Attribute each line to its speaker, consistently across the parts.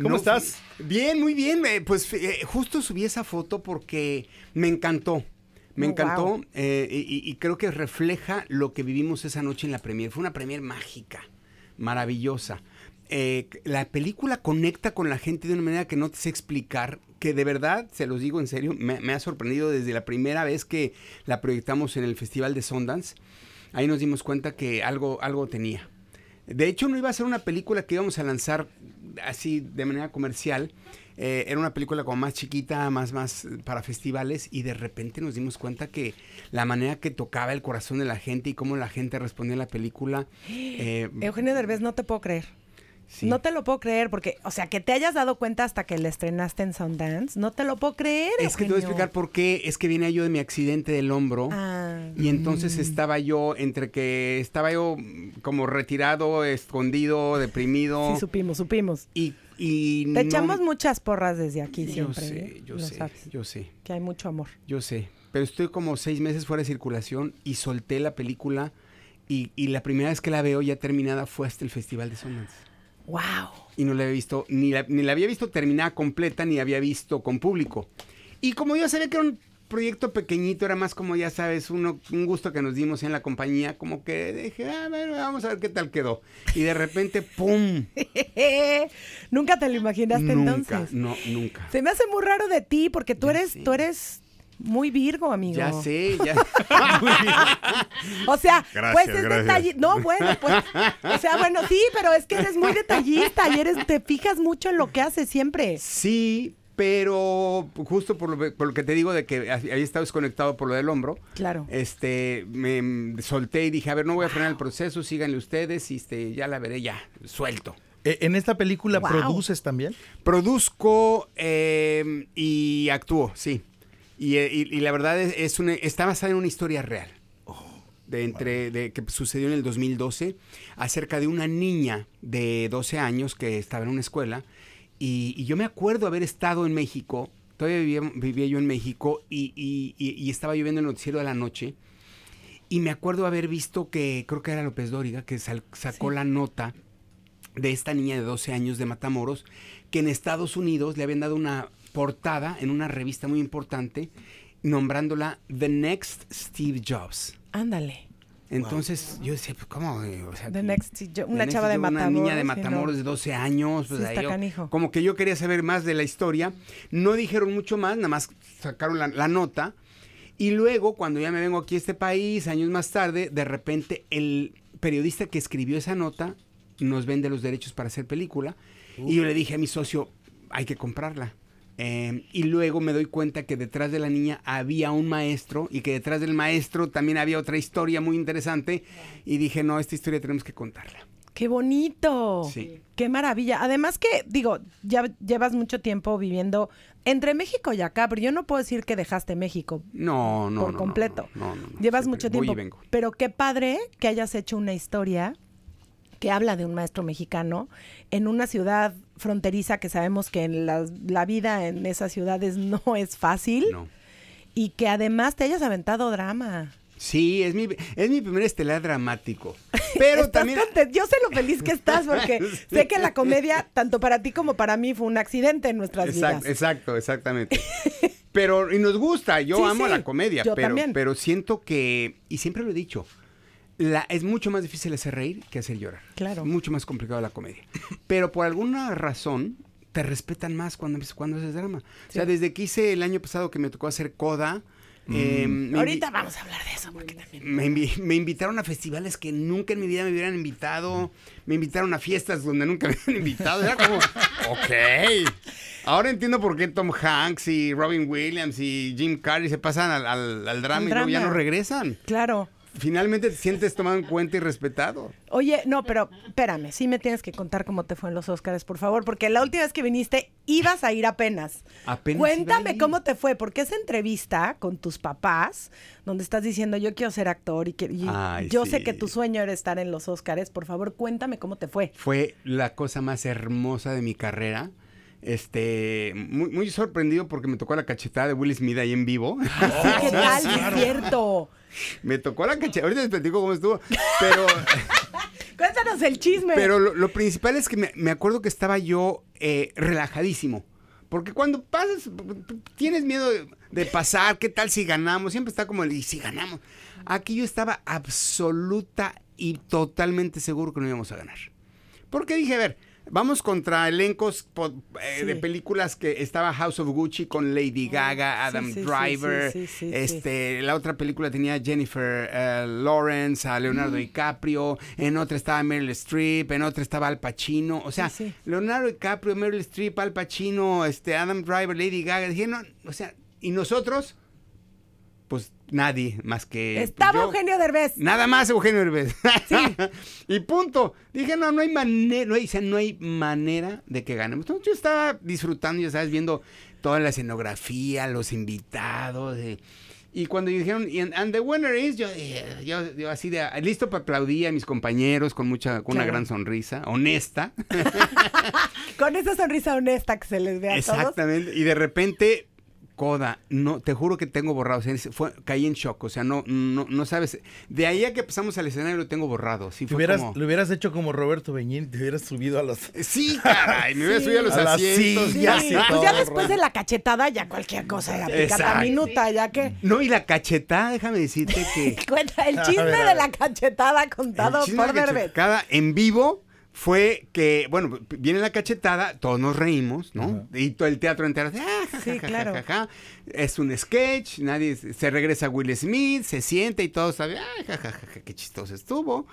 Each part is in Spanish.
Speaker 1: ¿Cómo
Speaker 2: No,
Speaker 1: estás?
Speaker 2: Bien, muy bien. eh, Pues eh, justo subí esa foto porque me encantó. Me
Speaker 1: Oh,
Speaker 2: encantó
Speaker 1: wow.
Speaker 2: eh, y, y creo que refleja lo que vivimos esa noche en la premier. Fue una premier mágica, maravillosa. Eh, la película conecta con la gente de una manera que no te sé explicar, que de verdad, se los digo en serio, me, me ha sorprendido desde la primera vez que la proyectamos en el Festival de Sundance. Ahí nos dimos cuenta que algo, algo tenía. De hecho, no iba a ser una película que íbamos a lanzar así de manera comercial. Eh, era una película como más chiquita, más, más eh, para festivales. Y de repente nos dimos cuenta que la manera que tocaba el corazón de la gente y cómo la gente respondía a la película. eh,
Speaker 1: Eugenio Derbez, no te puedo creer.
Speaker 2: Sí.
Speaker 1: No te lo puedo creer porque, o sea, que te hayas dado cuenta hasta que la estrenaste en Sundance, no te lo puedo creer.
Speaker 2: Es que te voy a explicar por qué. Es que venía yo de mi accidente del hombro.
Speaker 1: Ah.
Speaker 2: Y entonces estaba yo, entre que estaba yo mm, como retirado, escondido, deprimido.
Speaker 1: Sí, supimos, supimos.
Speaker 2: y, y
Speaker 1: Te
Speaker 2: no-
Speaker 1: echamos muchas porras desde aquí
Speaker 2: Yo
Speaker 1: siempre.
Speaker 2: sé,
Speaker 1: ¿eh?
Speaker 2: yo
Speaker 1: Lo
Speaker 2: sé,
Speaker 1: sabes,
Speaker 2: yo sé.
Speaker 1: Que hay mucho amor.
Speaker 2: Yo sé, pero estoy como seis meses fuera de circulación y solté la película y, y la primera vez que la veo ya terminada fue hasta el Festival de Sundance.
Speaker 1: ¡Wow!
Speaker 2: Y no la había visto, ni la, ni la había visto terminada completa, ni había visto con público. Y como yo sabía que era un proyecto pequeñito, era más como, ya sabes, uno, un gusto que nos dimos en la compañía, como que dije, ah, bueno, vamos a ver qué tal quedó. Y de repente, ¡pum!
Speaker 1: Nunca te lo imaginaste
Speaker 2: nunca,
Speaker 1: entonces.
Speaker 2: no, nunca.
Speaker 1: Se me hace muy raro de ti porque tú
Speaker 2: Ya
Speaker 1: eres, tú eres muy virgo, amigo.
Speaker 2: Ya sé, ya.
Speaker 1: O sea,
Speaker 3: Gracias,
Speaker 1: pues es detallista. No, bueno, pues. O sea, bueno, sí, pero es que eres muy detallista y eres, te fijas mucho en lo que haces siempre.
Speaker 2: Sí, pero justo por lo, por lo que te digo de que había estado desconectado por lo del hombro,
Speaker 1: Claro.
Speaker 2: este, me solté y dije, a ver, no voy a frenar el proceso, síganle ustedes y este, ya la veré ya, suelto.
Speaker 3: Eh, ¿En esta película
Speaker 1: Wow.
Speaker 3: produces también?
Speaker 2: Produzco eh, y actúo, sí. Y, y- y la verdad es, es una, está basada en una historia real. De entre, de, que sucedió en el 2012, acerca de una niña de 12 años que estaba en una escuela. Y, y yo me acuerdo haber estado en México, todavía vivía, vivía yo en México, y, estaba yo viendo el noticiero de la noche. Y me acuerdo haber visto que, creo que era López Dóriga, que sal- sacó la nota de esta niña de 12 años de Matamoros, que en Estados Unidos le habían dado una portada en una revista muy importante, nombrándola The Next Steve Jobs.
Speaker 1: Ándale.
Speaker 2: Entonces yo decía, pues ¿cómo? O sea,
Speaker 1: The next, yo- una
Speaker 2: The
Speaker 1: chava de
Speaker 2: Next,
Speaker 1: Matamoros.
Speaker 2: Una niña de
Speaker 1: sí,
Speaker 2: Matamoros
Speaker 1: no.
Speaker 2: de 12 años. pues,
Speaker 1: Sí,
Speaker 2: ahí
Speaker 1: está
Speaker 2: yo-
Speaker 1: canijo.
Speaker 2: como que yo quería saber más de la historia. No dijeron mucho más, nada más sacaron la, la nota. Y luego, cuando ya me vengo aquí a este país, años más tarde, de repente el periodista que escribió esa nota nos vende los derechos para hacer película. Y yo le dije a mi socio, hay que comprarla. Eh, y luego me doy cuenta que detrás de la niña había un maestro y que detrás del maestro también había otra historia muy interesante. Y dije, no, esta historia tenemos que contarla.
Speaker 1: ¡Qué bonito!
Speaker 2: Sí.
Speaker 1: ¡Qué maravilla! Además que, digo, ya llevas mucho tiempo viviendo entre México y acá, pero yo no puedo decir que dejaste México
Speaker 2: No, no.
Speaker 1: por
Speaker 2: no,
Speaker 1: completo.
Speaker 2: No, no, no,
Speaker 1: Llevas
Speaker 2: Siempre
Speaker 1: mucho
Speaker 2: voy y
Speaker 1: tiempo.
Speaker 2: vengo.
Speaker 1: Pero qué padre que hayas hecho una historia que habla de un maestro mexicano en una ciudad fronteriza que sabemos que en la, la vida en esas ciudades no es fácil
Speaker 2: No.
Speaker 1: y que además te hayas aventado drama.
Speaker 2: Sí, es mi, es mi primer estelar dramático. Pero
Speaker 1: Estás
Speaker 2: también.
Speaker 1: Yo sé lo feliz que estás porque sé que la comedia, tanto para ti como para mí, fue un accidente en nuestras
Speaker 2: Exacto,
Speaker 1: vidas.
Speaker 2: exacto, exactamente. Pero, y nos gusta, yo
Speaker 1: Sí,
Speaker 2: amo
Speaker 1: sí,
Speaker 2: la comedia,
Speaker 1: yo
Speaker 2: pero,
Speaker 1: también.
Speaker 2: pero siento que, y siempre lo he dicho, la, es mucho más difícil hacer reír que hacer llorar.
Speaker 1: Claro.
Speaker 2: Es mucho más complicado la comedia. Pero por alguna razón, te respetan más cuando, cuando haces drama. O sea, desde que hice el año pasado que me tocó hacer coda. eh, me invi-
Speaker 1: Ahorita vamos a hablar de eso porque también.
Speaker 2: me, invi- me invitaron a festivales que nunca en mi vida me hubieran invitado. Me invitaron a fiestas donde nunca me habían invitado. Era como, ok. Ahora entiendo por qué Tom Hanks y Robin Williams y Jim Carrey se pasan al, al- al drama
Speaker 1: Al
Speaker 2: y luego ya
Speaker 1: drama.
Speaker 2: no regresan.
Speaker 1: Claro.
Speaker 2: Finalmente te sientes tomado en cuenta y respetado.
Speaker 1: Oye, no, pero espérame, sí me tienes que contar cómo te fue en los Oscars, por favor, porque la última vez que viniste ibas a ir apenas.
Speaker 2: Apenas
Speaker 1: Cuéntame cómo te fue, porque esa entrevista con tus papás, donde estás diciendo yo quiero ser actor y, que, y
Speaker 2: Ay,
Speaker 1: yo sé que tu sueño era estar en los Oscars, por favor, cuéntame cómo te fue.
Speaker 2: Fue la cosa más hermosa de mi carrera. Este, muy, muy sorprendido porque me tocó la cachetada de Will Smith ahí en vivo.
Speaker 1: Sí, ¿Qué tal? Es cierto.
Speaker 2: Me tocó la cachetada. Ahorita les platico cómo estuvo. Pero,
Speaker 1: Cuéntanos el chisme.
Speaker 2: pero lo, lo principal es que me, me acuerdo que estaba yo eh, relajadísimo. Porque cuando pasas, tienes miedo de, de pasar, ¿qué tal si ganamos? Siempre está como el, ¿y si ganamos? Aquí yo estaba absoluta y totalmente seguro que no íbamos a ganar. Porque dije, a ver, vamos contra elencos eh,
Speaker 1: Sí.
Speaker 2: de películas que estaba House of Gucci con Lady Gaga,
Speaker 1: Sí,
Speaker 2: Adam
Speaker 1: sí, sí,
Speaker 2: Driver,
Speaker 1: sí, sí, sí, sí.
Speaker 2: este, la otra película tenía Jennifer eh, Lawrence, a Leonardo DiCaprio, en otra estaba Meryl Streep, en otra estaba Al Pacino, o sea. Leonardo DiCaprio, Meryl Streep, Al Pacino, este, Adam Driver, Lady Gaga, dije, no, o sea, y nosotros, nadie más que
Speaker 1: Estaba
Speaker 2: yo.
Speaker 1: Eugenio Derbez.
Speaker 2: Nada más Eugenio Derbez. y punto. Dije, no, no hay manera, no hay, o sea, no hay manera de que ganemos. Entonces yo estaba disfrutando, ya sabes, viendo toda la escenografía, los invitados. eh, y cuando dijeron, y and, the winner is, yo, dije, yo, yo así de, listo para aplaudir a mis compañeros con mucha, con una gran sonrisa, honesta.
Speaker 1: Con esa sonrisa honesta que se les ve a todos.
Speaker 2: Exactamente. Y de repente, Coda, no, te juro que tengo borrado. o sea, fue, caí en shock. O sea, no, no, no sabes. De ahí a que pasamos al escenario lo tengo borrado. Sí,
Speaker 3: Te
Speaker 2: fue
Speaker 3: hubieras,
Speaker 2: como-
Speaker 3: Lo hubieras hecho como Roberto Beñín, te hubieras subido a los...
Speaker 2: Sí, caray, me hubiera subido a los
Speaker 3: A
Speaker 2: asientos.
Speaker 3: sillas
Speaker 1: Sí,
Speaker 3: y
Speaker 1: pues ya después de la cachetada, ya cualquier cosa era picata minuta, ya que.
Speaker 2: No, y la cachetada, déjame decirte que.
Speaker 1: Cuenta el chisme
Speaker 3: ver,
Speaker 1: de la cachetada contado por Derbez.
Speaker 2: en vivo fue que, bueno, viene la cachetada, todos nos reímos, ¿no? Y todo el teatro entero, ah, ja,
Speaker 1: Sí,
Speaker 2: ja, ja,
Speaker 1: claro.
Speaker 2: ja, ja. es un sketch, nadie se regresa Will Smith, se siente y todos saben, ah, ja, ja, ja, ja, qué chistoso estuvo.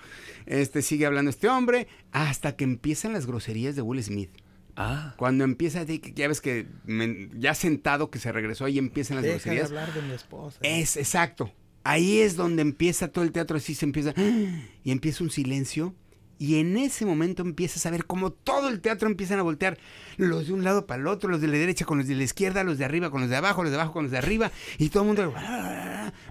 Speaker 2: Este sigue hablando este hombre hasta que empiezan las groserías de Will Smith.
Speaker 3: Ah.
Speaker 2: Cuando empieza, ya ves que me- ya sentado que se regresó y empiezan las
Speaker 3: Deja de
Speaker 2: groserías.
Speaker 3: hablar de mi esposa.
Speaker 2: Es exacto. Ahí es donde empieza todo el teatro, así se empieza. Y empieza un silencio. Y en ese momento empiezas a ver cómo todo el teatro empiezan a voltear. Los de un lado para el otro, los de la derecha con los de la izquierda, los de arriba con los de abajo, los de abajo con los de arriba. Y todo el mundo.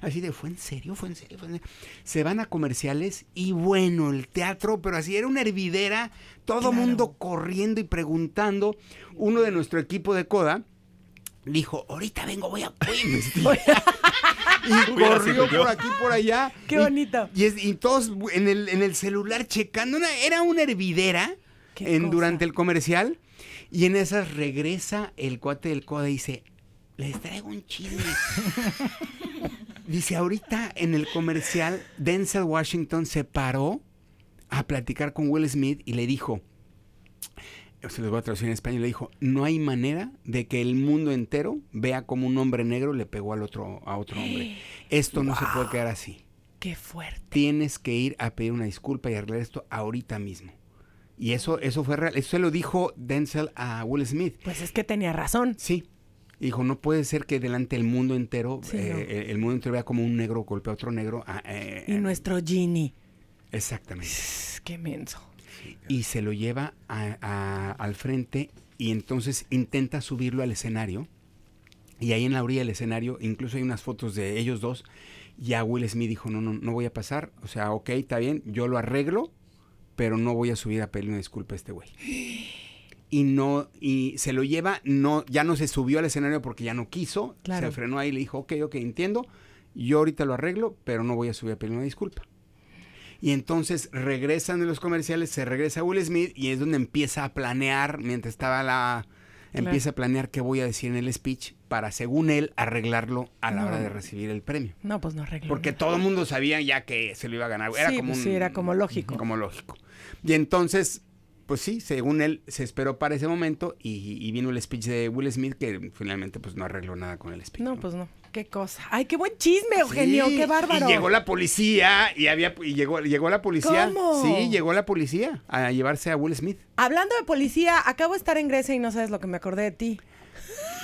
Speaker 2: Así de, ¿fue en serio? ¿Fue en serio? ¿Fue en serio?". Se van a comerciales y bueno, el teatro, pero así era una hervidera. Todo el mundo corriendo y preguntando. Uno de nuestro equipo de coda dijo, ahorita vengo, voy a, voy a investigar". y corrió por aquí, por allá.
Speaker 1: Qué
Speaker 2: Y-
Speaker 1: bonito.
Speaker 2: Y, es- y todos en el, en el celular checando. una- era una hervidera en, durante el comercial. Y en esas regresa el cuate del coda y dice, les traigo un chisme. dice, ahorita en el comercial, Denzel Washington se paró a platicar con Will Smith y le dijo, se los voy a traducir en español, le dijo, no hay manera de que el mundo entero vea como un hombre negro le pegó al otro, a otro hombre. Esto no se puede quedar así.
Speaker 1: Qué fuerte.
Speaker 2: Tienes que ir a pedir una disculpa y arreglar esto ahorita mismo. Y eso, eso fue real. Eso se lo dijo Denzel a Will Smith.
Speaker 1: Pues es que tenía razón.
Speaker 2: Sí. Dijo, no puede ser que delante del mundo entero,
Speaker 1: Sí,
Speaker 2: eh,
Speaker 1: no.
Speaker 2: el mundo entero vea como un negro golpea a otro negro. ah, eh,
Speaker 1: Y
Speaker 2: eh,
Speaker 1: nuestro Ginny.
Speaker 2: Exactamente.
Speaker 1: Qué menso.
Speaker 2: Y se lo lleva a- a- al frente y entonces intenta subirlo al escenario. Y ahí en la orilla del escenario, incluso hay unas fotos de ellos dos. Ya Will Smith dijo, no, no, no voy a pasar. O sea, ok, está bien, yo lo arreglo, pero no voy a subir a pedirle una disculpa a este güey. Y no, y se lo lleva, no, ya no se subió al escenario porque ya no quiso.
Speaker 1: Claro.
Speaker 2: Se frenó ahí y le dijo, ok, ok, entiendo. Yo ahorita lo arreglo, pero no voy a subir a pedirle una disculpa. Y entonces regresan de los comerciales, se regresa Will Smith y es donde empieza a planear, mientras estaba la... Empieza a planear qué voy a decir en el speech para, según él, arreglarlo a la hora de recibir el premio.
Speaker 1: No, pues no arregló.
Speaker 2: Porque
Speaker 1: nada.
Speaker 2: todo el mundo sabía ya que se lo iba a ganar. Era
Speaker 1: Sí,
Speaker 2: como
Speaker 1: pues
Speaker 2: un-
Speaker 1: sí, era como lógico.
Speaker 2: Como lógico. Y entonces, pues sí, según él, se esperó para ese momento y, y vino el speech de Will Smith que finalmente pues no arregló nada con el speech.
Speaker 1: No, pues no. Qué cosa. Ay, qué buen chisme, Eugenio.
Speaker 2: Sí,
Speaker 1: Qué bárbaro.
Speaker 2: Y llegó la policía y había y llegó, llegó la policía.
Speaker 1: ¿Cómo?
Speaker 2: Sí, llegó la policía a llevarse a Will Smith.
Speaker 1: Hablando de policía, acabo de estar en Grecia y no sabes lo que me acordé de ti.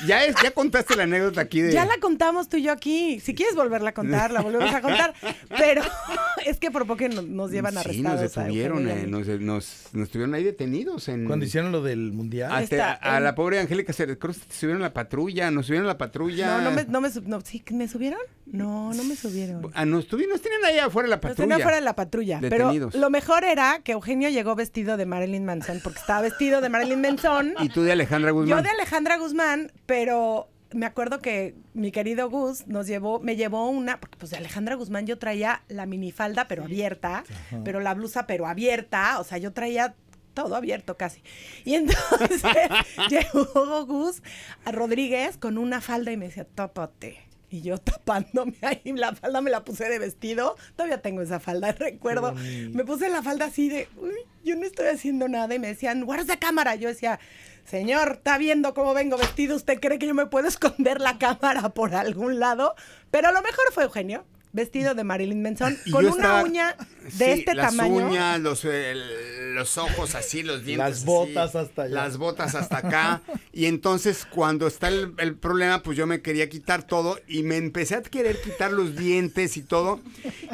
Speaker 2: Ya, es, ya contaste la anécdota aquí de...
Speaker 1: Ya la contamos tú y yo aquí. Si quieres volverla a contar, la volvemos a contar. Pero es que por poco no- nos llevan
Speaker 2: Sí,
Speaker 1: arrestados.
Speaker 2: nos
Speaker 1: a
Speaker 2: detuvieron,
Speaker 1: a
Speaker 2: eh, nos, nos, nos tuvieron ahí detenidos en...
Speaker 3: Cuando hicieron lo del mundial.
Speaker 2: a, a
Speaker 1: en-
Speaker 2: la pobre Angélica se subieron a la patrulla, nos subieron a la patrulla.
Speaker 1: No, no me, no me, sub- no, ¿sí, ¿me subieron? No, no me subieron.
Speaker 2: Ah, nos, tuvi- nos tenían ahí afuera de la patrulla.
Speaker 1: tenía fuera de la patrulla.
Speaker 2: Detenidos.
Speaker 1: Pero lo mejor era que Eugenio llegó vestido de Marilyn Manson, porque estaba vestido de Marilyn Manson.
Speaker 2: Y tú de Alejandra
Speaker 1: Yo
Speaker 2: Guzmán.
Speaker 1: de Alejandra Guzmán, pero me acuerdo que mi querido Gus nos llevó, me llevó una, porque pues de Alejandra Guzmán yo traía la minifalda pero abierta, pero la blusa pero abierta, o sea, yo traía todo abierto casi. Y entonces llegó Gus a Rodríguez con una falda y me decía, tápate. Y yo tapándome ahí, la falda me la puse de vestido. Todavía tengo esa falda, recuerdo. Me puse la falda así de, uy, yo no estoy haciendo nada. Y me decían, guarda esa cámara. Yo decía, señor, está viendo cómo vengo vestido. ¿Usted cree que yo me puedo esconder la cámara por algún lado? Pero lo mejor fue Eugenio, vestido de Marilyn Manson,
Speaker 2: Y
Speaker 1: con una
Speaker 2: estaba-
Speaker 1: uña de
Speaker 2: sí,
Speaker 1: este
Speaker 2: las
Speaker 1: tamaño.
Speaker 2: uñas, los, el- los ojos así, los dientes.
Speaker 3: Las
Speaker 2: así,
Speaker 3: botas hasta allá.
Speaker 2: Las botas hasta acá. y entonces, cuando está el, el problema, pues yo me quería quitar todo y me empecé a querer quitar los dientes y todo.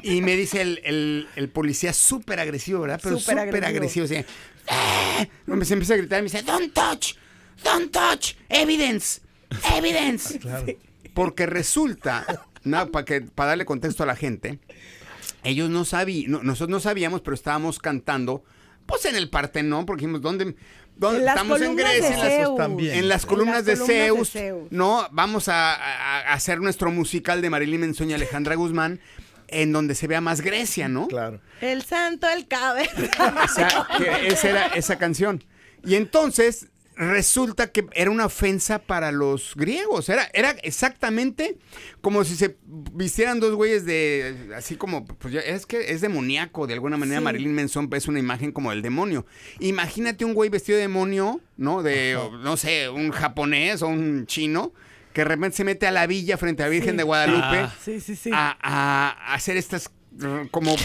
Speaker 2: Y me dice el, el- el policía súper agresivo, ¿verdad? Pero
Speaker 1: Súper
Speaker 2: súper
Speaker 1: agresivo.
Speaker 2: agresivo. así, "Ah". Me se empieza a gritar y me dice, don't touch, don't touch, evidence, evidence. Porque resulta, para que para darle contexto a la gente, ellos no sabían, nosotros no sabíamos, pero estábamos cantando, pues en el Partenón, porque dijimos, ¿dónde? dónde
Speaker 1: En
Speaker 2: estamos en Grecia, en las,
Speaker 1: Zeus.
Speaker 3: también.
Speaker 2: en las columnas, de,
Speaker 1: columnas de
Speaker 2: Zeus. ¿no? Vamos a, hacer nuestro musical de Marilyn Manson y Alejandra Guzmán, en donde se vea más Grecia, ¿no?
Speaker 3: Claro.
Speaker 1: El santo, el cabello.
Speaker 2: O sea, que esa era esa canción. Y entonces resulta que era una ofensa para los griegos. Era, era exactamente como si se vistieran dos güeyes de. Así como. Pues ya, es que es demoníaco. De alguna manera,
Speaker 1: Sí.
Speaker 2: Marilyn Manson es una imagen como del demonio. Imagínate un güey vestido de demonio, ¿no? De, o, no sé, un japonés o un chino. Que de repente se mete a la villa frente a la Virgen
Speaker 1: Sí.
Speaker 2: de Guadalupe
Speaker 3: Ah.
Speaker 1: Sí, sí, sí.
Speaker 2: a, a hacer estas como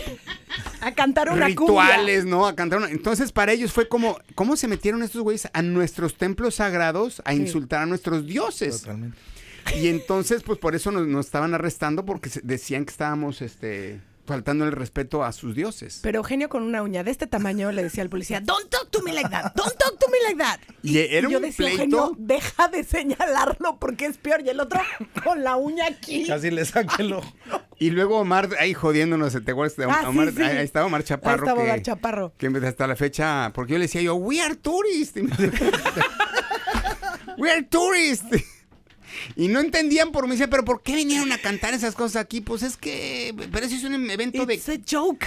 Speaker 1: A cantar una
Speaker 2: rituales, ¿no? A cantar una- Entonces, para ellos fue como, ¿cómo se metieron estos güeyes a nuestros templos sagrados a insultar a nuestros dioses?
Speaker 3: Totalmente.
Speaker 2: Y entonces, pues por eso nos, nos estaban arrestando porque decían que estábamos, este, faltando el respeto a sus dioses.
Speaker 1: Pero Eugenio con una uña de este tamaño le decía al policía, don't talk to me like that, don't talk to me like that.
Speaker 2: Y era
Speaker 1: yo
Speaker 2: un
Speaker 1: decía,
Speaker 2: pleito.
Speaker 1: Eugenio, deja de señalarlo porque es peor. Y el otro con la uña aquí.
Speaker 3: Casi le saqué el ojo.
Speaker 2: Y luego Omar ahí jodiéndonos, ¿te acuerdas de
Speaker 1: Ah, sí,
Speaker 2: Omar?
Speaker 1: sí.
Speaker 2: Ahí ahí estaba Omar Chaparro.
Speaker 1: Ahí estaba
Speaker 2: que,
Speaker 1: Omar Chaparro.
Speaker 2: Que hasta la fecha, porque yo le decía yo, we are tourists. Y we are tourists. Y no entendían por mí, pero ¿por qué vinieron a cantar esas cosas aquí? Pues es que, pero eso es un evento de,
Speaker 1: It's a joke.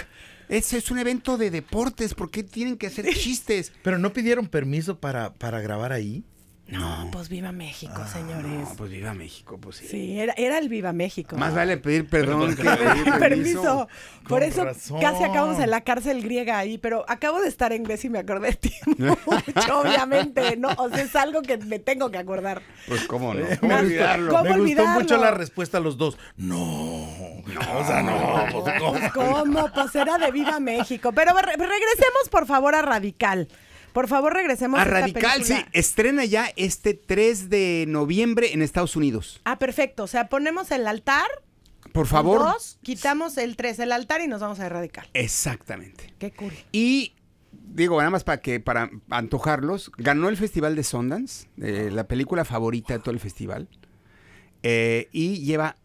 Speaker 2: ese es un evento de deportes, ¿por qué tienen que hacer chistes?
Speaker 3: Pero no pidieron permiso para, para grabar ahí.
Speaker 1: No, pues viva México, señores.
Speaker 2: No, pues viva México, pues sí.
Speaker 1: Sí, era, era el viva México.
Speaker 2: Más vale pedir perdón que pedir permiso.
Speaker 1: Permiso. Por eso
Speaker 3: razón.
Speaker 1: casi acabamos en la cárcel griega ahí, pero acabo de estar en Grecia y me acordé de ti mucho, obviamente, ¿no? O sea, es algo que me tengo que acordar.
Speaker 2: Pues cómo no,
Speaker 3: Me
Speaker 2: ¿Cómo
Speaker 3: gustó-
Speaker 2: olvidarlo?
Speaker 1: ¿Cómo
Speaker 3: Me gustó
Speaker 1: olvidarlo?
Speaker 3: mucho la respuesta a los dos. No. O sea, no. pues, ¿cómo?
Speaker 1: ¿Cómo? Pues era de Viva México. Pero re- regresemos, por favor, a Radical. Por favor, regresemos
Speaker 2: A
Speaker 1: esta
Speaker 2: Radical, sí, estrena ya este 3 de noviembre en Estados Unidos.
Speaker 1: Ah, perfecto. O sea, ponemos el altar.
Speaker 2: Por favor.
Speaker 1: Dos, quitamos el tres, el altar y nos vamos a Radical.
Speaker 2: Exactamente.
Speaker 1: Qué cool.
Speaker 2: Y digo, nada más para que para antojarlos, ganó el Festival de Sundance, eh, la película favorita de todo el festival. Eh, y lleva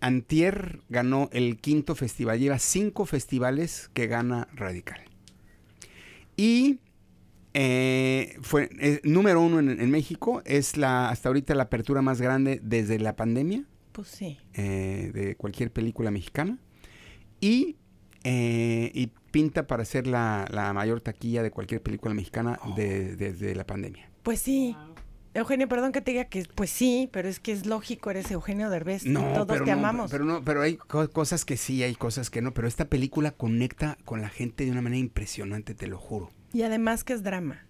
Speaker 2: Antier ganó el quinto festival, lleva cinco festivales que gana Radical. Y eh, fue eh, número uno en, en México, es la hasta ahorita la apertura más grande desde la pandemia
Speaker 1: Pues sí.
Speaker 2: eh, de cualquier película mexicana. Y, eh, y pinta para ser la, la mayor taquilla de cualquier película mexicana de- desde la pandemia.
Speaker 1: Pues sí. Eugenio, perdón que te diga que pues sí, pero es que es lógico, eres Eugenio Derbez.
Speaker 2: No,
Speaker 1: todos
Speaker 2: pero
Speaker 1: te
Speaker 2: no,
Speaker 1: amamos.
Speaker 2: pero no, pero hay co- cosas que sí, hay cosas que no, pero esta película conecta con la gente de una manera impresionante, te lo juro.
Speaker 1: Y además que es drama.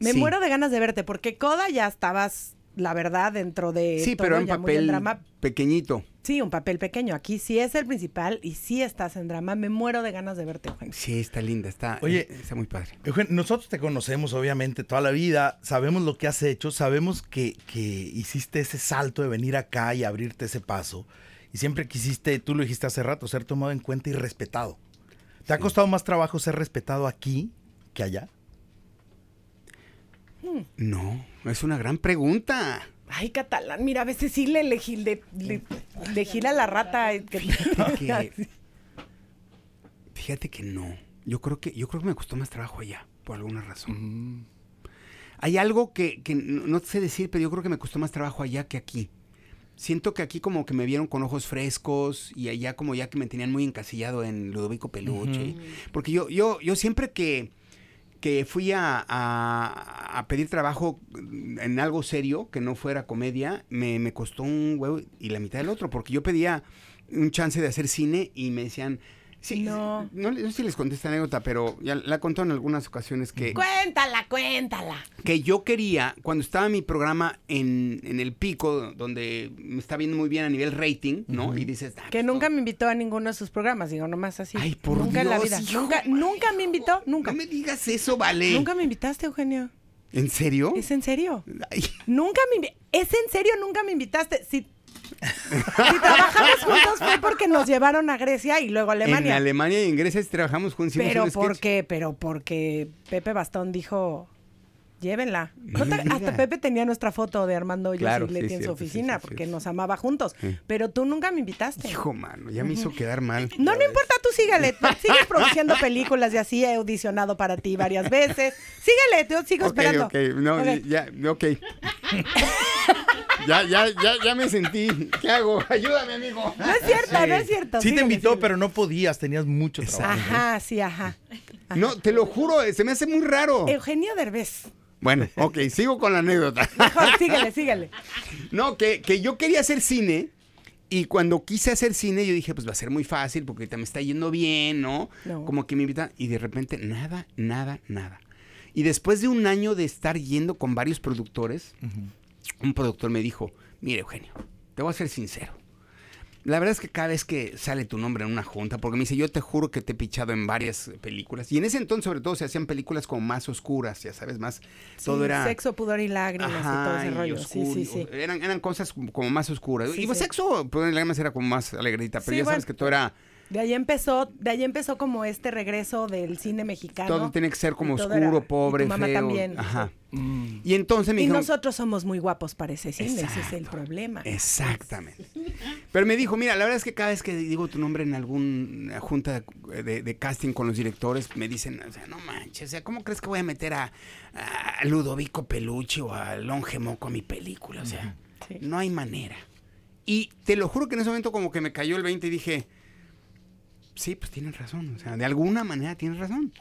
Speaker 1: Me
Speaker 2: Sí.
Speaker 1: muero de ganas de verte, porque Coda ya estabas la verdad, dentro de
Speaker 2: Sí,
Speaker 1: todo
Speaker 2: pero en papel
Speaker 1: drama.
Speaker 2: pequeñito.
Speaker 1: Sí, un papel pequeño. Aquí sí es el principal y sí estás en drama. Me muero de ganas de verte, Eugenio.
Speaker 2: Sí, está linda, está,
Speaker 3: Oye,
Speaker 2: está muy padre.
Speaker 3: Eugenio, nosotros te conocemos obviamente toda la vida, sabemos lo que has hecho, sabemos que, que hiciste ese salto de venir acá y abrirte ese paso. Y siempre quisiste, tú lo dijiste hace rato, ser tomado en cuenta y respetado. ¿Te ha costado más trabajo ser respetado aquí que allá?
Speaker 2: No, es una gran pregunta.
Speaker 1: Ay, catalán, mira, a veces sí le, le, gil- le- le- le gira la rata. eh,
Speaker 2: que- fíjate que no. Yo creo que, yo creo que me costó más trabajo allá, por alguna razón. Hay algo que, que no no sé decir, pero yo creo que me costó más trabajo allá que aquí. Siento que aquí como que me vieron con ojos frescos y allá como ya que me tenían muy encasillado en Ludovico Peluche. Porque yo, yo, yo siempre que, que fui a, a- pedir trabajo en algo serio, que no fuera comedia, me, me costó un huevo y la mitad del otro, porque yo pedía un chance de hacer cine y me decían... Sí,
Speaker 1: No.
Speaker 2: no, no sé si les conté esta anécdota, pero ya la contó en algunas ocasiones que,
Speaker 1: Cuéntala, cuéntala.
Speaker 2: que yo quería, cuando estaba mi programa en, en el pico, donde me está viendo muy bien a nivel rating, ¿no? Y dices, ah,
Speaker 1: Que nunca me invitó a ninguno de sus programas, digo, nomás así.
Speaker 2: Ay, por
Speaker 1: Nunca en la vida.
Speaker 2: hijo,
Speaker 1: Nunca, nunca me invitó, nunca.
Speaker 2: No me digas eso, vale.
Speaker 1: Nunca me invitaste, Eugenio.
Speaker 2: ¿En serio?
Speaker 1: ¿Es en serio?
Speaker 2: Ay,
Speaker 1: Nunca me ¿Es en serio? Nunca me invitaste. Si, si trabajamos juntos fue porque nos llevaron a Grecia y luego a
Speaker 2: En
Speaker 1: Alemania.
Speaker 2: Alemania y en Grecia trabajamos juntos.
Speaker 1: pero
Speaker 2: un sketch.
Speaker 1: ¿por qué? Pero porque Pepe Bastón dijo, llévenla.
Speaker 2: No
Speaker 1: te- hasta Pepe tenía nuestra foto de Armando
Speaker 2: Claro,
Speaker 1: y Leti
Speaker 2: sí,
Speaker 1: en su
Speaker 2: cierto,
Speaker 1: oficina
Speaker 2: sí,
Speaker 1: porque nos amaba juntos. Pero tú nunca me invitaste.
Speaker 2: Hijo, mano, ya me hizo quedar mal.
Speaker 1: No, no importa, tú síguele. Sigues produciendo películas y así he audicionado para ti varias veces. Síguele, yo sigo esperando.
Speaker 2: ok, no,
Speaker 1: Ok.
Speaker 2: ya, ok. ya, ya, ya, ya me sentí. ¿Qué hago? Ayúdame, amigo.
Speaker 1: No es cierto, no es cierto.
Speaker 3: Sí te invitó, pero no podías, tenías mucho trabajo.
Speaker 1: Ajá, sí, ajá.
Speaker 2: No, te lo juro, se me hace muy raro.
Speaker 1: Eugenio Derbez.
Speaker 2: Bueno, ok, sigo con la anécdota.
Speaker 1: Mejor, síguele, síguele.
Speaker 2: No, que, que yo quería hacer cine y cuando quise hacer cine yo dije, pues va a ser muy fácil porque ahorita me está yendo bien, ¿no?
Speaker 1: No.
Speaker 2: Como que me invitan y de repente nada, nada, nada. Y después de un año de estar yendo con varios productores, un productor me dijo, mire Eugenio, te voy a ser sincero. La verdad es que cada vez que sale tu nombre en una junta, porque me dice, yo te juro que te he pichado en varias películas. Y en ese entonces, sobre todo, se hacían películas como más oscuras, ya sabes, más... todo era...
Speaker 1: Sexo, pudor y lágrimas y todo ese
Speaker 2: Ajá, y
Speaker 1: rollo.
Speaker 2: oscuro,
Speaker 1: sí, sí, sí.
Speaker 2: Eran, eran cosas como más oscuras. Y pues sexo, pues, lágrimas era como más alegrita, pero
Speaker 1: Sí,
Speaker 2: ya sabes que todo era...
Speaker 1: De ahí empezó, de ahí empezó como este regreso del cine mexicano.
Speaker 2: Todo tiene que ser como oscuro,
Speaker 1: era- y
Speaker 2: pobre,
Speaker 1: tu mamá
Speaker 2: feo.
Speaker 1: también.
Speaker 2: Ajá. Y entonces me
Speaker 1: Y
Speaker 2: dijo...
Speaker 1: nosotros somos muy guapos para ese cine, ese es el problema.
Speaker 2: Exactamente. Pero me dijo, mira, la verdad es que cada vez que digo tu nombre en alguna junta de, de- de casting con los directores, me dicen, o sea, no manches, o sea, ¿cómo crees que voy a meter a, a Ludovico Peluche o a Longe Moco a mi película? O sea,
Speaker 1: Sí.
Speaker 2: no hay manera. Y te lo juro que en ese momento como que me cayó el 20 y dije, sí, pues tienen razón, o sea, de alguna manera tienen razón.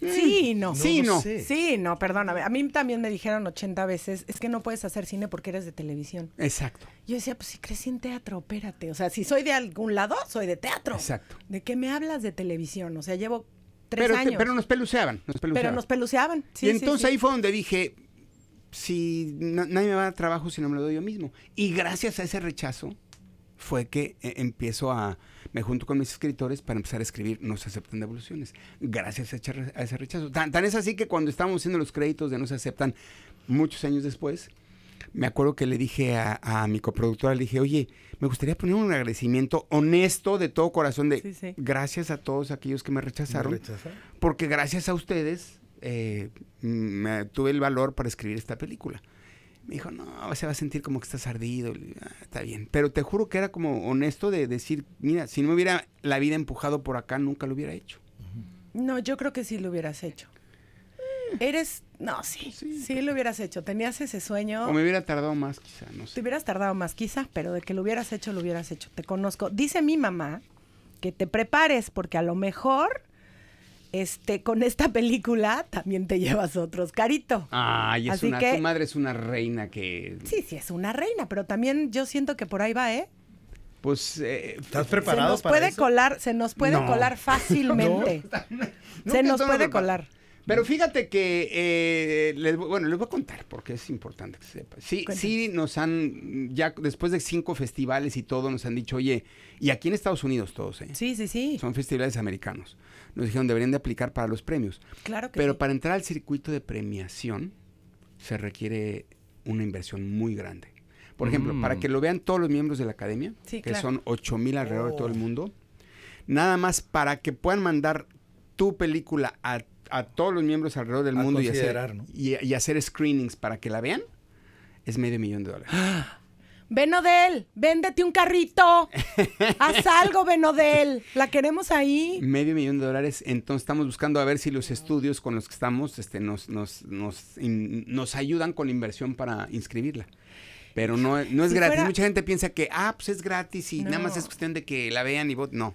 Speaker 1: Sí, y no.
Speaker 2: Sí,
Speaker 3: lo
Speaker 2: no.
Speaker 3: sé.
Speaker 1: Sí, no, perdóname. A mí también me dijeron 80 veces, es que no puedes hacer cine porque eres de televisión.
Speaker 2: Exacto.
Speaker 1: Yo decía, pues si crecí en teatro, espérate. O sea, si soy de algún lado, soy de teatro.
Speaker 2: Exacto.
Speaker 1: ¿De qué me hablas de televisión? O sea, llevo tres
Speaker 2: Pero, te-
Speaker 1: años.
Speaker 2: pero nos peluceaban, nos peluceaban.
Speaker 1: Pero nos peluceaban. Sí,
Speaker 2: y
Speaker 1: sí,
Speaker 2: entonces
Speaker 1: sí.
Speaker 2: ahí fue donde dije, si na- nadie me va a dar trabajo si no me lo doy yo mismo. Y gracias a ese rechazo fue que eh, empiezo a, me junto con mis escritores para empezar a escribir No se aceptan devoluciones. Gracias a ese, re- a ese rechazo. Tan, tan es así que cuando estábamos haciendo los créditos de No se aceptan, muchos años después, me acuerdo que le dije a, a mi coproductora, le dije, oye, me gustaría poner un agradecimiento honesto de todo corazón de
Speaker 1: Sí, sí.
Speaker 2: gracias a todos aquellos que me rechazaron.
Speaker 3: ¿Me rechaza?
Speaker 2: Porque gracias a ustedes eh, me, tuve el valor para escribir esta película. Me dijo, no, se va a sentir como que estás ardido. Le "Ah, está bien. Pero te juro que era como honesto de decir, mira, si no me hubiera la vida empujado por acá, nunca lo hubiera hecho.
Speaker 1: No, yo creo que sí lo hubieras hecho. Eres, no, sí, sí, lo hubieras hecho. Tenías ese sueño.
Speaker 2: O me hubiera tardado más, quizá, no
Speaker 1: Te
Speaker 2: sé.
Speaker 1: hubieras tardado más quizá, pero de que lo hubieras hecho, lo hubieras hecho. Te conozco. Dice mi mamá que te prepares porque a lo mejor este con esta película también te llevas otro Oscarito.
Speaker 2: Ay, es
Speaker 1: Así
Speaker 2: una,
Speaker 1: que-
Speaker 2: tu madre es una reina que,
Speaker 1: Sí, sí, es una reina, pero también yo siento que por ahí va, ¿eh?
Speaker 2: pues, eh,
Speaker 3: ¿Estás
Speaker 1: Se
Speaker 3: preparado
Speaker 1: nos
Speaker 3: para
Speaker 1: puede
Speaker 3: eso?
Speaker 1: colar, se nos puede
Speaker 2: No.
Speaker 1: colar fácilmente.
Speaker 2: No,
Speaker 1: se nos puede colar.
Speaker 2: Pero fíjate que, eh, les, voy- bueno, les voy a contar porque es importante que se sepa. Sí, sí nos han, ya después de cinco festivales y todo, nos han dicho, oye, y aquí en Estados Unidos todos, ¿eh?
Speaker 1: Sí, sí, sí.
Speaker 2: Son festivales americanos. Nos dijeron, deberían de aplicar para los premios.
Speaker 1: Claro que
Speaker 2: Pero
Speaker 1: sí.
Speaker 2: para entrar al circuito de premiación se requiere una inversión muy grande. Por ejemplo,
Speaker 4: Mm.
Speaker 2: para que lo vean todos los miembros de la academia,
Speaker 1: Sí,
Speaker 2: que
Speaker 1: claro.
Speaker 2: son 8 mil alrededor de todo el mundo, nada más para que puedan mandar tu película a, a todos los miembros alrededor del
Speaker 3: A
Speaker 2: mundo y hacer,
Speaker 3: ¿no?
Speaker 2: y, y hacer screenings para que la vean, es medio millón de dólares.
Speaker 1: Benodel, véndete un carrito. Haz algo, Benodel. La queremos ahí.
Speaker 2: medio millón de dólares. Entonces estamos buscando a ver si los estudios con los que estamos este, nos, nos, nos, in- nos ayudan con la inversión para inscribirla. Pero no, no es
Speaker 1: Si
Speaker 2: gratis.
Speaker 1: fuera-
Speaker 2: Mucha gente piensa que, ah, pues es gratis y nada más
Speaker 1: No.
Speaker 2: es cuestión de que la vean y vot. No.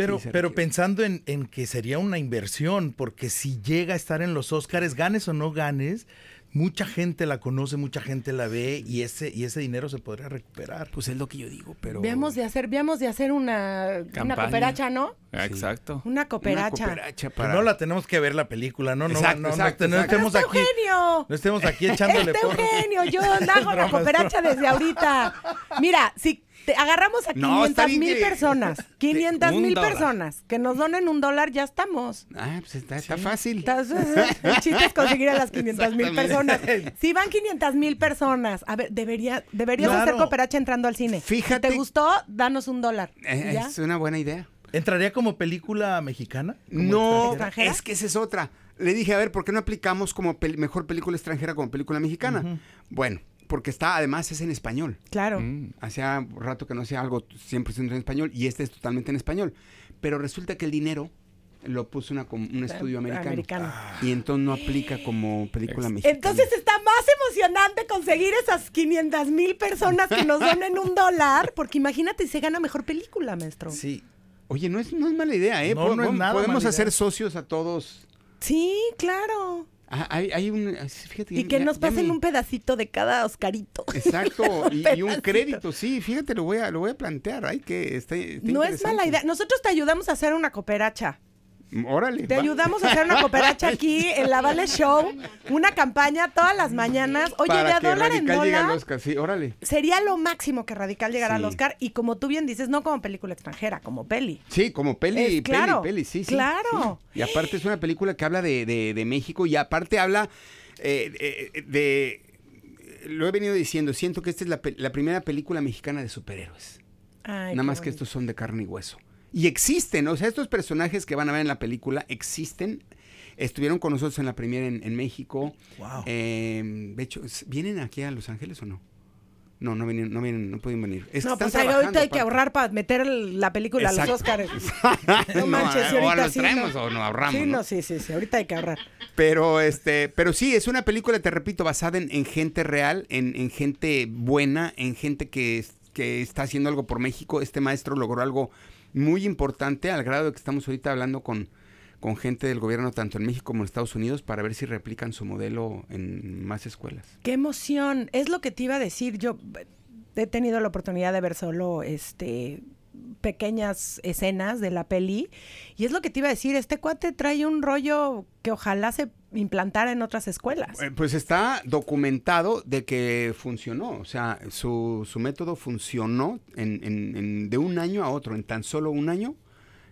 Speaker 3: Pero,
Speaker 2: Sí,
Speaker 3: pero pensando en, en que sería una inversión, porque si llega a estar en los Oscars, ganes o no ganes, mucha gente la conoce, mucha gente la ve y ese, y ese dinero se podría recuperar.
Speaker 2: Pues es lo que yo digo, pero.
Speaker 1: Veamos de hacer, veamos de hacer una, una cooperacha, ¿no?
Speaker 4: Ah, Exacto.
Speaker 1: Una
Speaker 2: Una
Speaker 1: cooperacha.
Speaker 2: cooperacha
Speaker 3: Que
Speaker 2: para.
Speaker 3: no la tenemos que ver la película, no, no,
Speaker 2: Exacto,
Speaker 3: no, no,
Speaker 2: exacto,
Speaker 3: no estemos
Speaker 1: ¡Este
Speaker 3: aquí.
Speaker 1: Eugenio!
Speaker 3: No estemos aquí echándole
Speaker 1: Este. Eugenio, yo hago la cooperacha desde ahorita. Mira, si te agarramos a
Speaker 2: No, está
Speaker 1: 500
Speaker 2: bien
Speaker 1: mil
Speaker 2: que-
Speaker 1: personas, 500
Speaker 4: Un
Speaker 1: mil personas que nos donen un dólar, ya estamos.
Speaker 2: Ah, pues está, está fácil.
Speaker 1: Entonces, el chiste es conseguir a las 500 mil personas. Si van 500 mil personas, a ver, debería, deberías
Speaker 3: Claro.
Speaker 1: hacer cooperacha entrando al cine.
Speaker 2: Fíjate-
Speaker 1: Si te gustó, danos un dólar.
Speaker 2: Eh,
Speaker 1: ¿Ya?
Speaker 2: es una buena idea.
Speaker 3: ¿Entraría como película mexicana? ¿Como
Speaker 2: No,
Speaker 1: extranjera?
Speaker 2: es que esa es otra. Le dije, a ver, ¿por qué no aplicamos como pel- mejor película extranjera como película mexicana? Bueno, porque está, además es en español.
Speaker 1: Claro.
Speaker 4: Mm.
Speaker 2: Hacía rato que no hacía algo 100% en español y este es totalmente en español. Pero resulta que el dinero lo puso una, un estudio americano.
Speaker 1: Americano.
Speaker 2: Y entonces no aplica como película mexicana.
Speaker 1: Entonces está más emocionante conseguir esas 500 mil personas que nos donen un dólar, porque imagínate si se gana mejor película, maestro.
Speaker 3: Sí.
Speaker 2: Oye, no es, no es mala idea, ¿eh?
Speaker 3: No, no es
Speaker 2: Podemos-
Speaker 3: nada
Speaker 2: Podemos
Speaker 3: mala
Speaker 2: hacer
Speaker 3: idea.
Speaker 2: socios a todos.
Speaker 1: Sí, claro.
Speaker 2: Ah, hay, hay un... Fíjate,
Speaker 1: Y que
Speaker 2: ya-
Speaker 1: nos pasen
Speaker 2: me-
Speaker 1: un pedacito de cada Oscarito.
Speaker 2: Exacto, y, y un crédito, sí, fíjate, lo voy a, lo voy a plantear, ay, que está, está
Speaker 1: No es mala idea. Nosotros te ayudamos a hacer una cooperacha.
Speaker 2: Órale.
Speaker 1: Te
Speaker 2: va.
Speaker 1: ayudamos a hacer una cooperacha aquí en la Vale Show, una campaña todas las mañanas. Oye,
Speaker 2: Para
Speaker 1: de a
Speaker 2: que
Speaker 1: dólar en
Speaker 2: Radical llegue al
Speaker 1: dólar
Speaker 2: Oscar, sí, órale.
Speaker 1: sería lo máximo que Radical llegara al
Speaker 2: Sí.
Speaker 1: Oscar. Y como tú bien dices, no como película extranjera, como peli.
Speaker 2: Sí, como peli,
Speaker 1: Es-
Speaker 2: peli,
Speaker 1: claro,
Speaker 2: peli, sí, sí.
Speaker 1: claro.
Speaker 2: sí. Y aparte es una película que habla de, de- de México y aparte habla eh, de... Lo he venido diciendo, siento que esta es la, primera película mexicana de superhéroes.
Speaker 1: Ay,
Speaker 2: Nada más que estos son de carne y hueso. Y existen, o sea, estos personajes que van a ver en la película existen. Estuvieron con nosotros en la primera en, en México.
Speaker 3: Wow.
Speaker 2: Eh, de hecho, ¿vienen aquí a Los Ángeles o no? No, no vienen, no vienen, no pueden venir. Es
Speaker 1: No, pues ahorita hay que ahorrar para meter la película a los. Oscars.
Speaker 2: no,
Speaker 1: manches, y
Speaker 2: o
Speaker 1: ahorita
Speaker 2: los
Speaker 1: sí,
Speaker 2: traemos
Speaker 1: no.
Speaker 2: o nos ahorramos.
Speaker 1: Sí,
Speaker 2: ¿no?
Speaker 1: no, sí, sí, sí. Ahorita hay que ahorrar.
Speaker 2: Pero este, pero sí, es una película, te repito, basada en, en gente real, en, en gente buena, en gente que, que está haciendo algo por México. Este maestro logró algo muy importante, al grado de que estamos ahorita hablando con, con gente del gobierno, tanto en México como en Estados Unidos, para ver si replican su modelo en más escuelas.
Speaker 1: Qué emoción. Es lo que te iba a decir. Yo eh, he tenido la oportunidad de ver solo este pequeñas escenas de la peli y es lo que te iba a decir, este cuate trae un rollo que ojalá se implantara en otras escuelas.
Speaker 2: Eh, Pues está documentado de que funcionó, o sea, su, su método funcionó en, en- en- de un año a otro, en tan solo un año,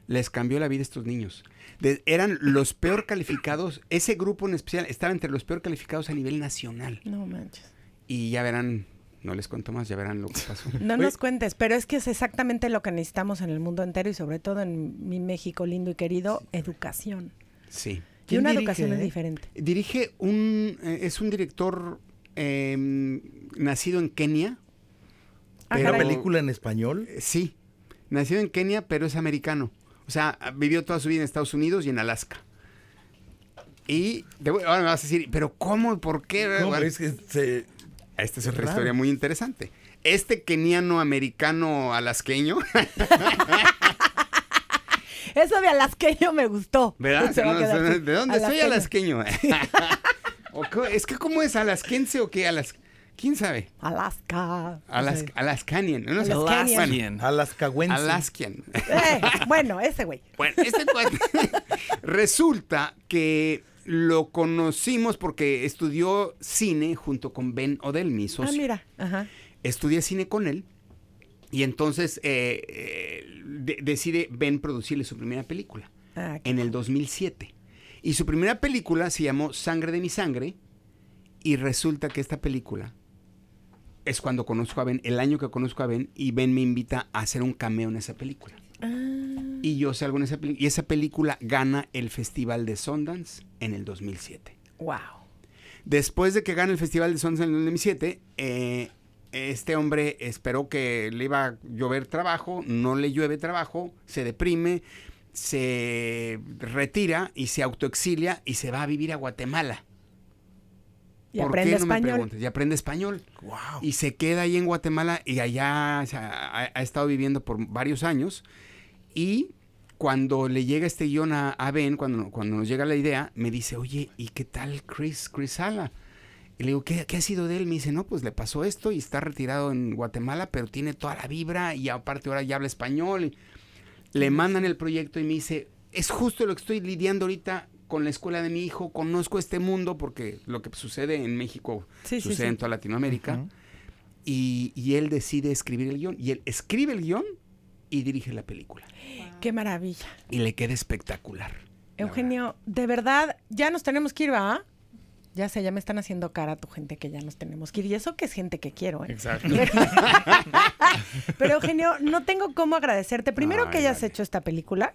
Speaker 2: les cambió la vida a estos niños. De- eran los peor calificados, ese grupo en especial estaba entre los peor calificados a nivel nacional.
Speaker 1: No manches.
Speaker 2: Y ya verán, no les cuento más, ya verán lo que pasó.
Speaker 1: No nos cuentes, pero es que es exactamente lo que necesitamos en el mundo entero y sobre todo en mi México lindo y querido, educación.
Speaker 2: Sí.
Speaker 1: Y
Speaker 3: ¿Quién
Speaker 1: una
Speaker 3: dirige,
Speaker 1: educación es
Speaker 3: eh?
Speaker 1: diferente.
Speaker 2: Dirige un, eh, es un director eh, nacido en Kenia.
Speaker 1: Ah,
Speaker 3: ¿Una
Speaker 1: caray.
Speaker 3: película en español?
Speaker 2: Eh, Sí, nacido en Kenia, pero es americano. O sea, vivió toda su vida en Estados Unidos y en Alaska. Y te voy- ahora me vas a decir, pero ¿cómo y por qué?
Speaker 3: No,
Speaker 2: Bueno,
Speaker 3: es que se-
Speaker 2: esta es otra
Speaker 3: raro.
Speaker 2: historia muy interesante. Este keniano americano alasqueño,
Speaker 1: Eso de alasqueño me gustó.
Speaker 2: ¿verdad? No, ¿De dónde soy alasqueño? ¿O qué- es que ¿cómo es alasquense o qué? Alas, ¿Quién sabe?
Speaker 1: Alaska.
Speaker 2: Alas,
Speaker 1: Sí.
Speaker 2: Alascanian. No sé.
Speaker 1: Alaskanian.
Speaker 2: Bueno,
Speaker 3: Alaskawense.
Speaker 2: Alaskian.
Speaker 1: Eh, bueno, ese güey.
Speaker 2: Bueno, este cuate resulta que lo conocimos porque estudió cine junto con Ben Odell, mi
Speaker 1: Ah,
Speaker 2: socio.
Speaker 1: mira. Ajá.
Speaker 2: Estudié cine con él y entonces eh, eh, de- decide Ben producirle su primera película
Speaker 1: Ah,
Speaker 2: en el 2007. Y su primera película se llamó Sangre de mi sangre y resulta que esta película es cuando conozco a Ben, el año que conozco a Ben y Ben me invita a hacer un cameo en esa película.
Speaker 1: Ah,
Speaker 2: Y yo salgo en esa película y esa película gana el Festival de Sundance en el 2007.
Speaker 1: wow.
Speaker 2: Después de que gana el Festival de Sundance en el 2007, eh, este hombre esperó que le iba a llover trabajo, no le llueve trabajo, se deprime, se retira y se autoexilia y se va a vivir a Guatemala.
Speaker 1: Y
Speaker 2: ¿Por
Speaker 1: aprende
Speaker 2: qué? No me
Speaker 1: español.
Speaker 2: preguntes. Y aprende español.
Speaker 3: Wow.
Speaker 2: Y se queda ahí en Guatemala y allá o sea, ha, ha estado viviendo por varios años. Y cuando le llega este guion a, a Ben, cuando, cuando nos llega la idea, me dice, oye, ¿y qué tal Chris, Chris Sala? Y le digo, ¿qué, qué ha sido de él? Me dice, no, pues le pasó esto y está retirado en Guatemala, pero tiene toda la vibra y aparte ahora ya habla español. Y le mandan el proyecto y me dice, es justo lo que estoy lidiando ahorita con la escuela de mi hijo, conozco este mundo porque lo que sucede en México
Speaker 1: Sí,
Speaker 2: sucede
Speaker 1: sí.
Speaker 2: en toda Latinoamérica. Y, y él decide escribir el guion. Y él escribe el guion y dirige la película.
Speaker 1: Qué maravilla.
Speaker 2: Y le queda espectacular. la
Speaker 1: Eugenio, de verdad, ya nos tenemos que ir, ¿va? Ya sé, ya me están haciendo cara tu gente que ya nos tenemos que ir. Y eso que es gente que quiero, ¿eh?
Speaker 3: Exacto.
Speaker 1: Pero, Pero, Eugenio, no tengo cómo agradecerte. Primero,
Speaker 2: Ay,
Speaker 1: que hayas hecho esta película.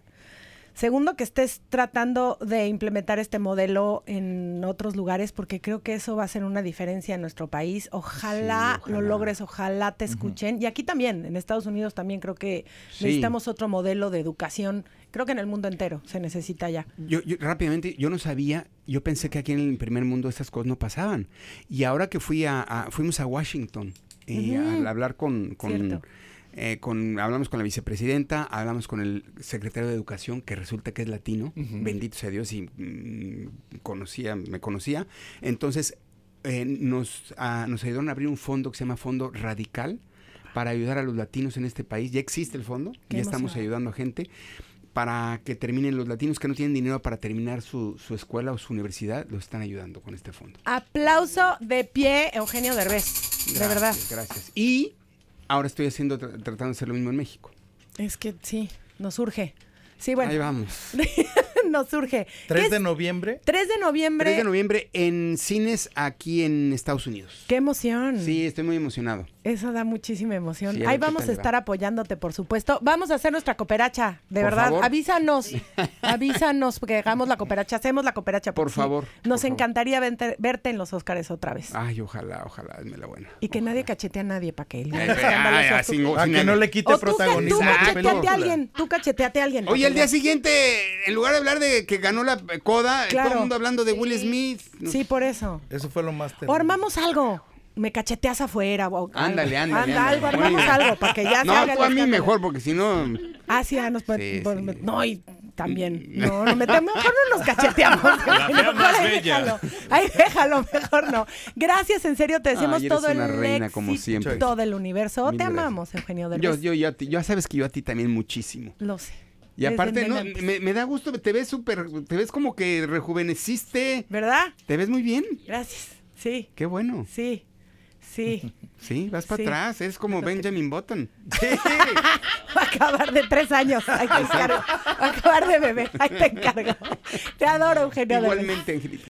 Speaker 1: Segundo, que estés tratando de implementar este modelo en otros lugares, porque creo que eso va a hacer una diferencia en nuestro país. Ojalá,
Speaker 2: Sí,
Speaker 1: lo logres, ojalá te escuchen. Y aquí también, en Estados Unidos también creo que
Speaker 2: Sí.
Speaker 1: necesitamos otro modelo de educación. Creo que en el mundo entero se necesita ya.
Speaker 2: Yo, yo, rápidamente, yo no sabía, yo pensé que aquí en el primer mundo estas cosas no pasaban. Y ahora que fui a, a- fuimos a Washington y
Speaker 1: Ujú.
Speaker 2: a hablar con, con. Eh, con- hablamos con la vicepresidenta, hablamos con el secretario de Educación, que resulta que es latino, bendito sea Dios, y mm, conocía, me conocía. Entonces, eh, nos, ah, nos ayudaron a abrir un fondo que se llama Fondo Radical para ayudar a los latinos en este país. Ya existe el fondo,
Speaker 1: Qué
Speaker 2: ya estamos ayudando a gente para que terminen los latinos que no tienen dinero para terminar su, su escuela o su universidad, los están ayudando con este fondo.
Speaker 1: Aplauso de pie, Eugenio Derbez. De verdad.
Speaker 2: Gracias. Y ahora estoy haciendo, tra- tratando de hacer lo mismo en México.
Speaker 1: Es que sí, nos surge. Sí, bueno,
Speaker 2: Ahí vamos.
Speaker 1: nos surge.
Speaker 3: 3
Speaker 1: ¿Qué
Speaker 3: de noviembre.
Speaker 1: 3 de noviembre.
Speaker 2: 3 de noviembre en cines aquí en Estados Unidos.
Speaker 1: Qué emoción.
Speaker 2: Sí, estoy muy emocionado.
Speaker 1: Eso da muchísima emoción.
Speaker 2: Sí,
Speaker 1: Ahí vamos a
Speaker 2: va.
Speaker 1: estar apoyándote, por supuesto. Vamos a hacer nuestra cooperacha, de
Speaker 2: Por
Speaker 1: verdad.
Speaker 2: favor.
Speaker 1: Avísanos, avísanos, porque hagamos la cooperacha, hacemos la cooperacha.
Speaker 2: Por
Speaker 1: sí,
Speaker 2: favor,
Speaker 1: Nos
Speaker 2: por favor.
Speaker 1: encantaría verte, verte en los Óscares otra vez.
Speaker 2: Ay, ojalá, ojalá, la buena.
Speaker 1: y que nadie cachete a nadie para que él.
Speaker 3: A que no le quite
Speaker 1: O tú, tú
Speaker 3: protagonismo. la
Speaker 1: cacheteate a alguien, tú cacheteate a alguien.
Speaker 2: Oye, al
Speaker 1: para
Speaker 2: día
Speaker 1: que
Speaker 2: siguiente, en lugar de hablar de que ganó la coda,
Speaker 1: Claro.
Speaker 2: todo el mundo hablando de Will Smith.
Speaker 1: Sí, por eso.
Speaker 3: Eso fue lo más
Speaker 1: O
Speaker 3: terrible.
Speaker 1: armamos algo. Me cacheteas afuera. o.
Speaker 2: Ándale, ándale,
Speaker 1: Anda,
Speaker 2: ándale.
Speaker 1: algo, armamos
Speaker 2: bien.
Speaker 1: algo para que ya se
Speaker 2: No,
Speaker 1: haga el
Speaker 2: tú a mí mejor, porque si no...
Speaker 1: Ah, sí, ah, nos puede-
Speaker 2: Sí, sí.
Speaker 1: No, y también. No, no, me, mejor no nos cacheteamos.
Speaker 4: La fea
Speaker 1: Mejor
Speaker 4: más
Speaker 1: ahí
Speaker 4: bella.
Speaker 1: déjalo. Ahí déjalo, mejor no. Gracias, en serio, te deseamos
Speaker 2: Ay, eres
Speaker 1: todo el
Speaker 2: una reina,
Speaker 1: éxito
Speaker 2: como siempre.
Speaker 1: del universo.
Speaker 2: Mil
Speaker 1: te
Speaker 2: gracias.
Speaker 1: amamos, Eugenio
Speaker 2: Yo,
Speaker 1: Derbez.
Speaker 2: yo, yo, a ti- ya sabes que yo a ti también muchísimo.
Speaker 1: Lo sé.
Speaker 2: Y aparte, no, me, me da gusto, te ves súper, te ves como que rejuveneciste.
Speaker 1: ¿Verdad?
Speaker 2: Te ves muy bien.
Speaker 1: Gracias. Sí,
Speaker 2: Qué bueno.
Speaker 1: sí, sí.
Speaker 2: Sí, vas para
Speaker 1: Sí.
Speaker 2: atrás. Es como Benjamin Button.
Speaker 1: Va a acabar de tres años. Ahí te encargo. Va a acabar de bebé. Ahí te encargo. Te adoro, Eugenio.
Speaker 2: Igualmente, Angelita.